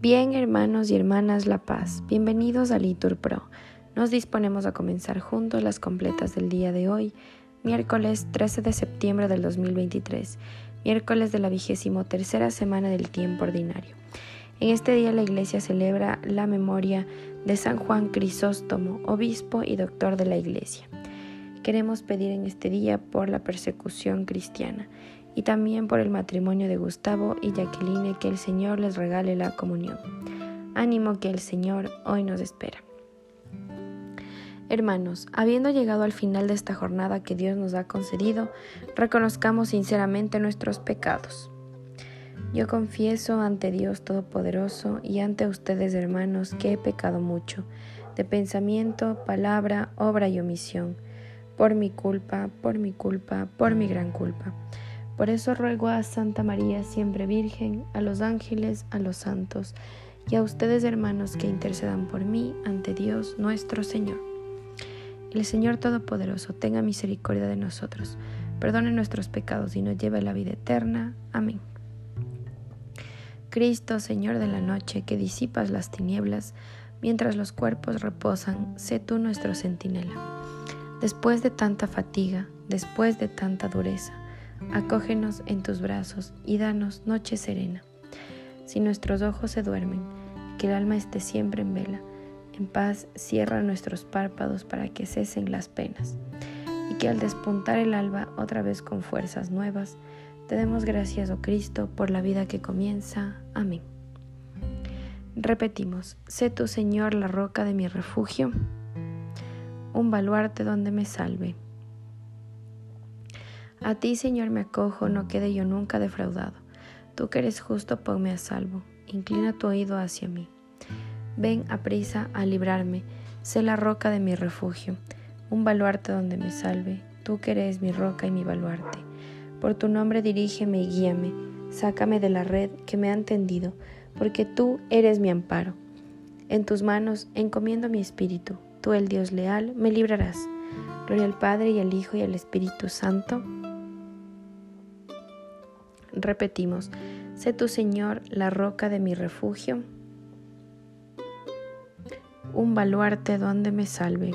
Bien, hermanos y hermanas La Paz, bienvenidos a Litur Pro. Nos disponemos a comenzar juntos las completas del día de hoy, miércoles 13 de septiembre del 2023, miércoles de la vigésimo tercera semana del tiempo ordinario. En este día la Iglesia celebra la memoria de San Juan Crisóstomo, obispo y doctor de la Iglesia. Queremos pedir en este día por la persecución cristiana y también por el matrimonio de Gustavo y Jacqueline, que el Señor les regale la comunión. Ánimo que el Señor hoy nos espera. Hermanos, habiendo llegado al final de esta jornada que Dios nos ha concedido, reconozcamos sinceramente nuestros pecados. Yo confieso ante Dios Todopoderoso y ante ustedes, hermanos, que he pecado mucho, de pensamiento, palabra, obra y omisión, por mi culpa, por mi culpa, por mi gran culpa. Por eso ruego a Santa María, siempre Virgen, a los ángeles, a los santos, y a ustedes hermanos que intercedan por mí ante Dios nuestro Señor. El Señor Todopoderoso tenga misericordia de nosotros, perdone nuestros pecados y nos lleve a la vida eterna. Amén. Cristo, Señor de la noche, que disipas las tinieblas, mientras los cuerpos reposan, sé tú nuestro centinela. Después de tanta fatiga, después de tanta dureza, acógenos en tus brazos y danos noche serena. Si nuestros ojos se duermen, que el alma esté siempre en vela, en paz cierra nuestros párpados para que cesen las penas, y que al despuntar el alba otra vez con fuerzas nuevas, te demos gracias, oh Cristo, por la vida que comienza. Amén. Repetimos, sé tu Señor la roca de mi refugio, un baluarte donde me salve. A ti, Señor, me acojo, no quede yo nunca defraudado. Tú que eres justo, ponme a salvo. Inclina tu oído hacia mí. Ven a prisa a librarme. Sé la roca de mi refugio, un baluarte donde me salve. Tú que eres mi roca y mi baluarte. Por tu nombre dirígeme y guíame. Sácame de la red que me han tendido, porque tú eres mi amparo. En tus manos encomiendo mi espíritu. Tú, el Dios leal, me librarás. Gloria al Padre y al Hijo y al Espíritu Santo Repetimos, sé tu Señor la roca de mi refugio, un baluarte donde me salve.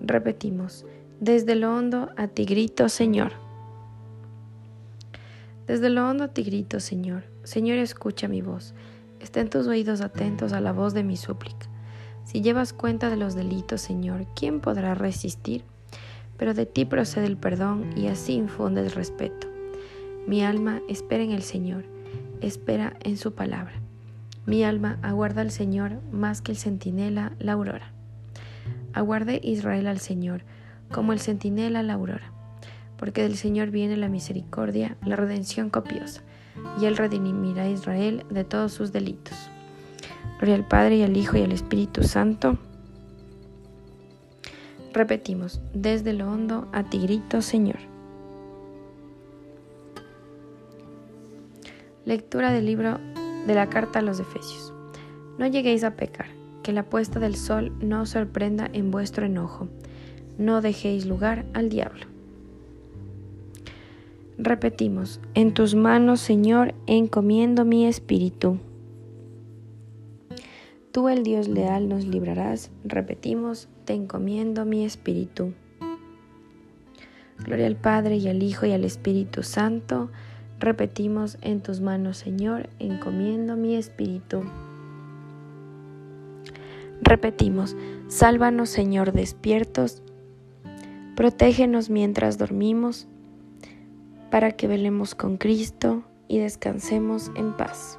Repetimos, desde lo hondo a ti grito, Señor. Desde lo hondo a ti grito, Señor. Señor, escucha mi voz. Estén tus oídos atentos a la voz de mi súplica. Si llevas cuenta de los delitos, Señor, ¿quién podrá resistir? Pero de ti procede el perdón y así infundes respeto. Mi alma espera en el Señor, espera en su palabra. Mi alma aguarda al Señor más que el centinela la aurora. Aguarde Israel al Señor, como el centinela la aurora, porque del Señor viene la misericordia, la redención copiosa, y Él redimirá a Israel de todos sus delitos. Gloria al Padre y al Hijo y al Espíritu Santo, Repetimos, desde lo hondo a ti grito, Señor. Lectura del libro de la carta a los Efesios. No lleguéis a pecar, que la puesta del sol no os sorprenda en vuestro enojo. No dejéis lugar al diablo. Repetimos, en tus manos, Señor, encomiendo mi espíritu. Tú, el Dios leal, nos librarás. Repetimos, te encomiendo mi espíritu. Gloria al Padre y al Hijo y al Espíritu Santo. Repetimos, en tus manos, Señor, encomiendo mi espíritu. Repetimos, sálvanos, Señor, despiertos. Protégenos mientras dormimos, para que velemos con Cristo y descansemos en paz.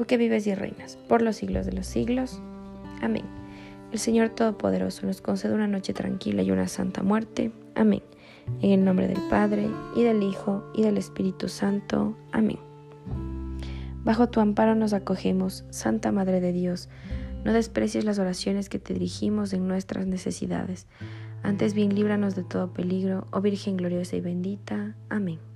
Tú que vives y reinas por los siglos de los siglos. Amén. El Señor Todopoderoso nos concede una noche tranquila y una santa muerte. Amén. En el nombre del Padre, y del Hijo, y del Espíritu Santo. Amén. Bajo tu amparo nos acogemos, Santa Madre de Dios. No desprecies las oraciones que te dirigimos en nuestras necesidades. Antes bien líbranos de todo peligro, oh Virgen gloriosa y bendita. Amén.